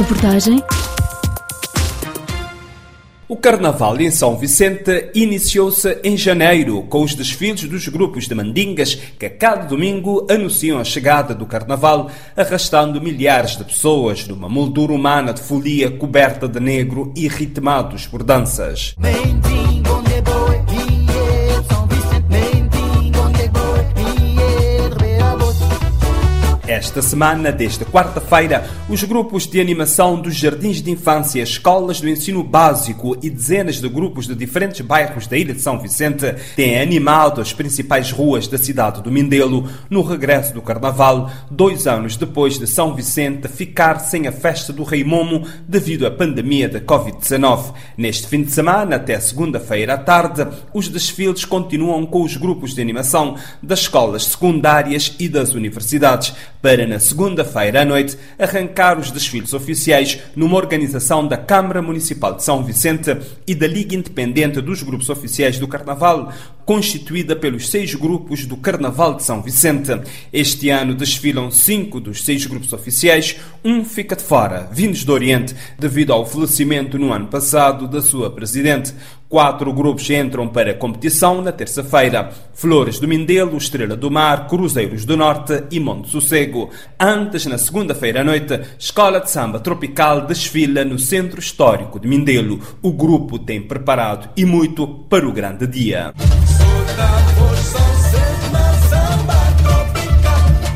Reportagem o Carnaval em São Vicente iniciou-se em janeiro, com os desfiles dos grupos de mandingas que a cada domingo anunciam a chegada do Carnaval, arrastando milhares de pessoas numa moldura humana de folia coberta de negro e ritmados por danças. Esta semana, desde quarta-feira, os grupos de animação dos jardins de infância, escolas do ensino básico e dezenas de grupos de diferentes bairros da Ilha de São Vicente têm animado as principais ruas da cidade do Mindelo no regresso do Carnaval, dois anos depois de São Vicente ficar sem a festa do Rei Momo devido à pandemia da Covid-19. Neste fim de semana, até segunda-feira à tarde, os desfiles continuam com os grupos de animação das escolas secundárias e das universidades para na segunda-feira à noite arrancar os desfiles oficiais numa organização da Câmara Municipal de São Vicente e da Liga Independente dos Grupos Oficiais do Carnaval, constituída pelos seis grupos do Carnaval de São Vicente. Este ano desfilam cinco dos seis grupos oficiais, um fica de fora, vindos do Oriente, devido ao falecimento no ano passado da sua presidente. Quatro grupos entram para a competição na terça-feira: Flores do Mindelo, Estrela do Mar, Cruzeiros do Norte e Monte Sossego. Antes, na segunda-feira à noite, Escola de Samba Tropical desfila no Centro Histórico de Mindelo. O grupo tem preparado e muito para o grande dia.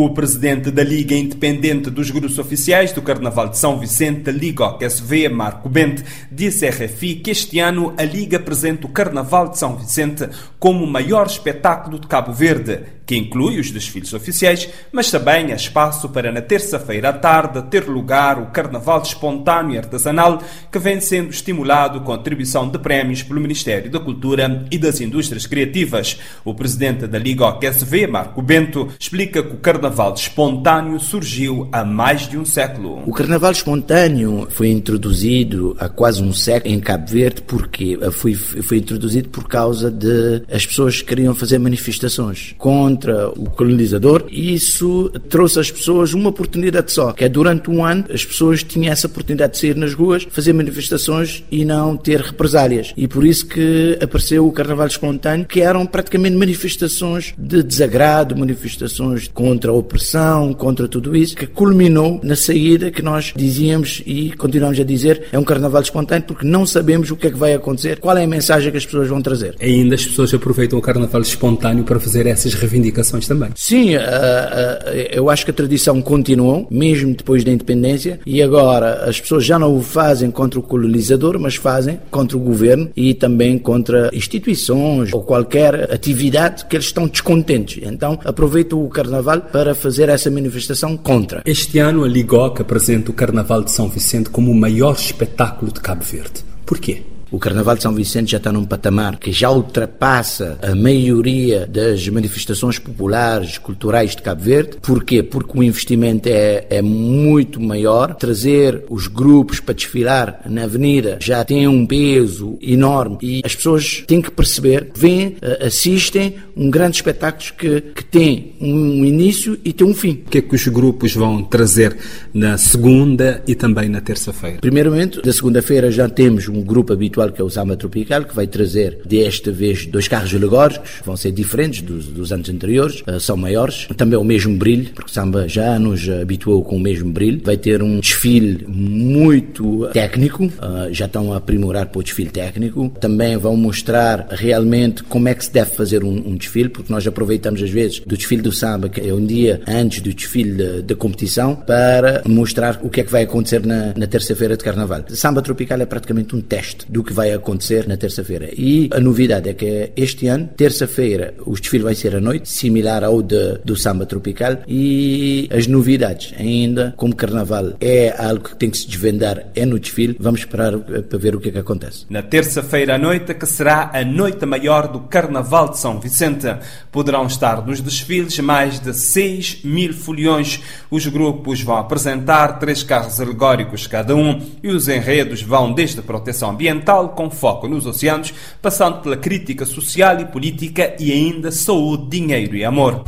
O presidente da Liga Independente dos Grupos Oficiais do Carnaval de São Vicente, Liga SV, Marco Bente, disse à RFI que este ano a Liga apresenta o Carnaval de São Vicente como o maior espetáculo de Cabo Verde que inclui os desfiles oficiais, mas também há espaço para na terça-feira à tarde ter lugar o Carnaval Espontâneo e Artesanal, que vem sendo estimulado com atribuição de prémios pelo Ministério da Cultura e das Indústrias Criativas. O presidente da Liga OQSV, Marco Bento, explica que o Carnaval Espontâneo surgiu há mais de um século. O Carnaval Espontâneo foi introduzido há quase um século em Cabo Verde, porque foi, foi introduzido por causa de as pessoas que queriam fazer manifestações contra contra o colonizador e isso trouxe às pessoas uma oportunidade só, que é durante um ano as pessoas tinham essa oportunidade de sair nas ruas, fazer manifestações e não ter represálias. E por isso que apareceu o Carnaval Espontâneo, que eram praticamente manifestações de desagrado, manifestações contra a opressão, contra tudo isso, que culminou na saída que nós dizíamos e continuamos a dizer, é um Carnaval Espontâneo porque não sabemos o que é que vai acontecer, qual é a mensagem que as pessoas vão trazer. Ainda as pessoas aproveitam o Carnaval Espontâneo para fazer essas reivindicações reivindicações também. Sim, uh, uh, eu acho que a tradição continuou, mesmo depois da independência, e agora as pessoas já não o fazem contra o colonizador, mas fazem contra o governo e também contra instituições ou qualquer atividade que eles estão descontentes. Então aproveitam o Carnaval para fazer essa manifestação contra. Este ano a Ligoc apresenta o Carnaval de São Vicente como o maior espetáculo de Cabo Verde. Porquê? O Carnaval de São Vicente já está num patamar que já ultrapassa a maioria das manifestações populares, culturais de Cabo Verde. Porquê? Porque o investimento é, é muito maior. Trazer os grupos para desfilar na avenida já tem um peso enorme e as pessoas têm que perceber, vêm, eh, assistem um grande espetáculo que, que tem um início e tem um fim. O que é que os grupos vão trazer na segunda e também na terça-feira? Primeiramente, da segunda-feira já temos um grupo habitual habitual, que é o Samba Tropical, que vai trazer desta vez dois carros alegóricos, vão ser diferentes dos, dos anos anteriores, uh, são maiores, também o mesmo brilho, porque o Samba já nos habituou com o mesmo brilho. Vai ter um desfile muito técnico, uh, já estão a aprimorar para o desfile técnico. Também vão mostrar realmente como é que se deve fazer um, um desfile, porque nós aproveitamos às vezes do desfile do Samba, que é um dia antes do desfile da competição, para mostrar o que é que vai acontecer na, na terça-feira de Carnaval. Samba Tropical é praticamente um teste do que vai acontecer na terça-feira. E a novidade é que este ano, terça-feira, o desfile vai ser à noite, similar ao de, do samba tropical. E as novidades, ainda como carnaval é algo que tem que se desvendar, é no desfile, vamos esperar eh, para ver o que é que acontece. Na terça-feira à noite, que será a noite maior do Carnaval de São Vicente, poderão estar nos desfiles mais de 6 mil foliões. Os grupos vão apresentar três carros alegóricos cada um e os enredos vão desde proteção ambiental com foco nos oceanos, passando pela crítica social e política e ainda saúde, dinheiro e amor.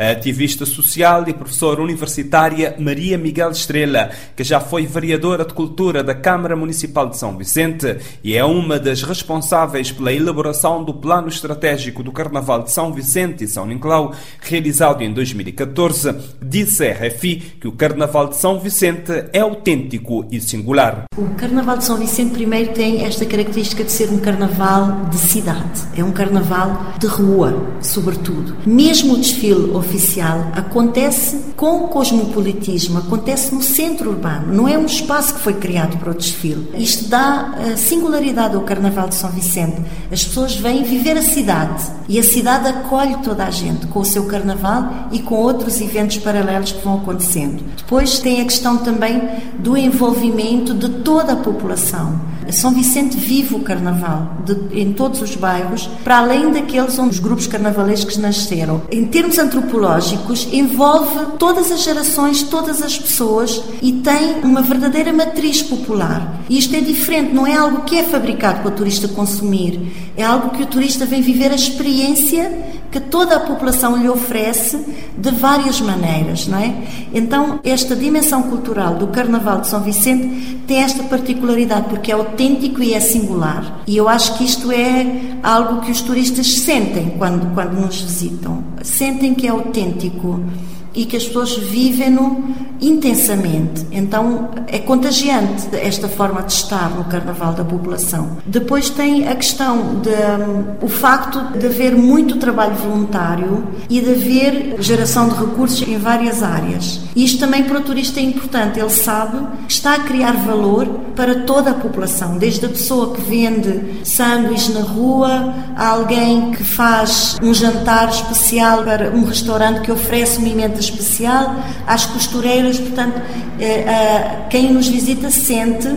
A ativista social e professora universitária Maria Miguel Estrela, que já foi vereadora de Cultura da Câmara Municipal de São Vicente e é uma das responsáveis pela elaboração do Plano Estratégico do Carnaval de São Vicente e São Nicolau, realizado em 2014, disse à RFI que o Carnaval de São Vicente é autêntico e singular. O Carnaval de São Vicente primeiro tem esta característica de ser um carnaval de cidade, é um carnaval de rua, sobretudo. Mesmo o desfile oficial acontece com cosmopolitismo, acontece no centro urbano, não é um espaço que foi criado para o desfile. Isto dá eh, singularidade ao Carnaval de São Vicente. As pessoas vêm viver a cidade e a cidade acolhe toda a gente com o seu carnaval e com outros eventos paralelos que vão acontecendo. Depois tem a questão também do envolvimento de toda a população. São Vicente vive o carnaval de, em todos os bairros, para além daqueles onde os grupos carnavalescos nasceram. Em termos antropológicos, envolve todas as gerações, todas as pessoas e tem uma verdadeira matriz popular. E isto é diferente, não é algo que é fabricado para o turista consumir, é algo que o turista vem viver a experiência que toda a população lhe oferece de várias maneiras, não é? Então, esta dimensão cultural do Carnaval de São Vicente tem esta particularidade porque é autêntico e é singular. E eu acho que isto é algo que os turistas sentem quando, quando nos visitam. Sentem que é autêntico e que as pessoas vivem-no intensamente. Então é contagiante esta forma de estar no carnaval da população. Depois tem a questão de um, o facto de haver muito trabalho voluntário e de haver geração de recursos em várias áreas. Isto também para o turista é importante. Ele sabe que está a criar valor para toda a população, desde a pessoa que vende sanduíches na rua, a alguém que faz um jantar especial para um restaurante que oferece uma emenda especial, às costureiras, portanto, eh, quem nos visita sente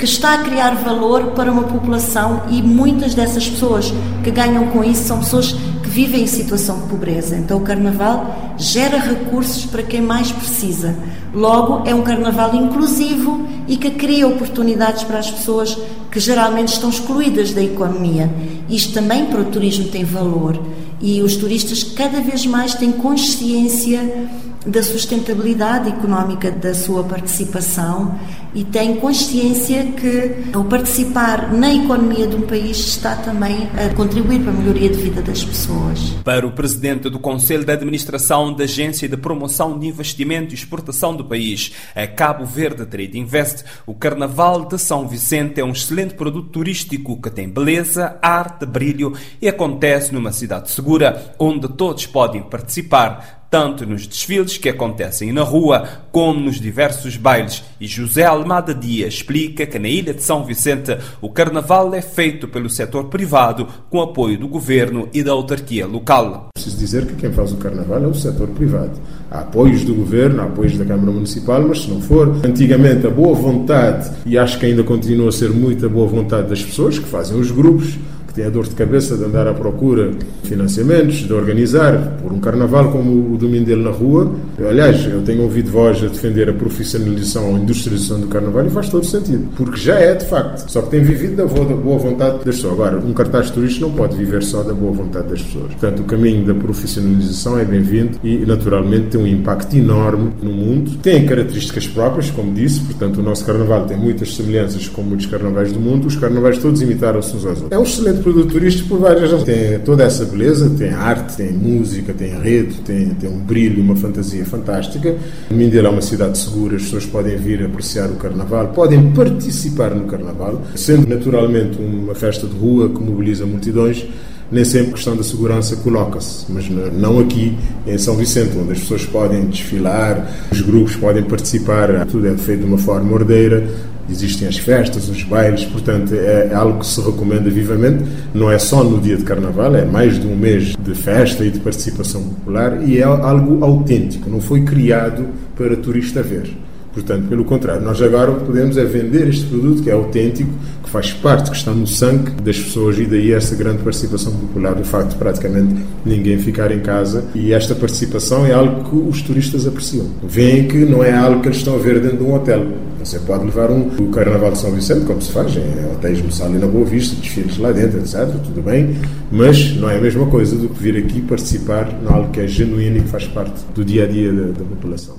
que está a criar valor para uma população e muitas dessas pessoas que ganham com isso são pessoas que vivem em situação de pobreza. Então o carnaval gera recursos para quem mais precisa. Logo, é um carnaval inclusivo e que cria oportunidades para as pessoas que geralmente estão excluídas da economia. Isto também para o turismo tem valor e os turistas cada vez mais têm consciência da sustentabilidade económica da sua participação e têm consciência que, ao participar na economia de um país, está também a contribuir para a melhoria de vida das pessoas. Para o presidente do Conselho de Administração da Agência de Promoção de Investimento e Exportação do país, a Cabo Verde Trade Invest, o Carnaval de São Vicente é um excelente produto turístico que tem beleza, arte, brilho e acontece numa cidade segura, onde todos podem participar tanto nos desfiles que acontecem na rua como nos diversos bailes. E José Almada Dias explica que na ilha de São Vicente o carnaval é feito pelo setor privado com apoio do governo e da autarquia local. Preciso dizer que quem faz o carnaval é o setor privado. Há apoios do governo, há apoios da Câmara Municipal, mas se não for, antigamente a boa vontade, e acho que ainda continua a ser muita boa vontade das pessoas que fazem os grupos, que tem a dor de cabeça de andar à procura de financiamentos, de organizar por um carnaval como o domingo dele na rua. Eu, aliás, eu tenho ouvido voz a defender a profissionalização, a industrialização do carnaval e faz todo sentido, porque já é de facto. Só que tem vivido da boa vontade das pessoas. Agora, um cartaz turístico não pode viver só da boa vontade das pessoas. Portanto, o caminho da profissionalização é bem-vindo e, naturalmente, tem um impacto enorme no mundo. Tem características próprias, como disse, portanto, o nosso carnaval tem muitas semelhanças com muitos carnavais do mundo. Os carnavais todos imitaram-se uns aos outros. É um excelente produto turístico por várias razões. Tem toda essa beleza, tem arte, tem música, tem rede, tem, tem um brilho, uma fantasia fantástica. Mindelo é uma cidade segura, as pessoas podem vir apreciar o carnaval, podem participar no carnaval, sendo naturalmente uma festa de rua que mobiliza multidões nem sempre a questão da segurança coloca-se, mas não aqui em São Vicente, onde as pessoas podem desfilar, os grupos podem participar, tudo é feito de uma forma ordeira, existem as festas, os bailes, portanto é algo que se recomenda vivamente. Não é só no dia de Carnaval, é mais de um mês de festa e de participação popular e é algo autêntico, não foi criado para turista ver. Portanto, pelo contrário, nós agora podemos é vender este produto que é autêntico, que faz parte, que está no sangue das pessoas e daí essa grande participação popular, do facto de praticamente ninguém ficar em casa. E esta participação é algo que os turistas apreciam. Veem que não é algo que eles estão a ver dentro de um hotel Você pode levar um, o Carnaval de São Vicente, como se faz, em hotéis no Sal e na Boa Vista, desfiles lá dentro, etc. Tudo bem, mas não é a mesma coisa do que vir aqui participar em algo que é genuíno e que faz parte do dia a dia da, da população.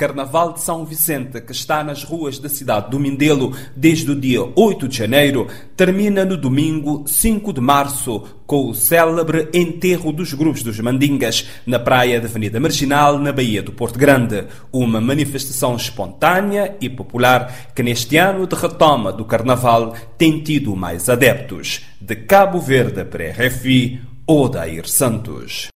Carnaval de São Vicente, que está nas ruas da cidade do Mindelo desde o dia 8 de janeiro, termina no domingo 5 de março, com o célebre enterro dos grupos dos Mandingas na praia da Avenida Marginal, na Baía do Porto Grande. Uma manifestação espontânea e popular que neste ano de retoma do Carnaval tem tido mais adeptos. De Cabo Verde para RFI, Odair Santos.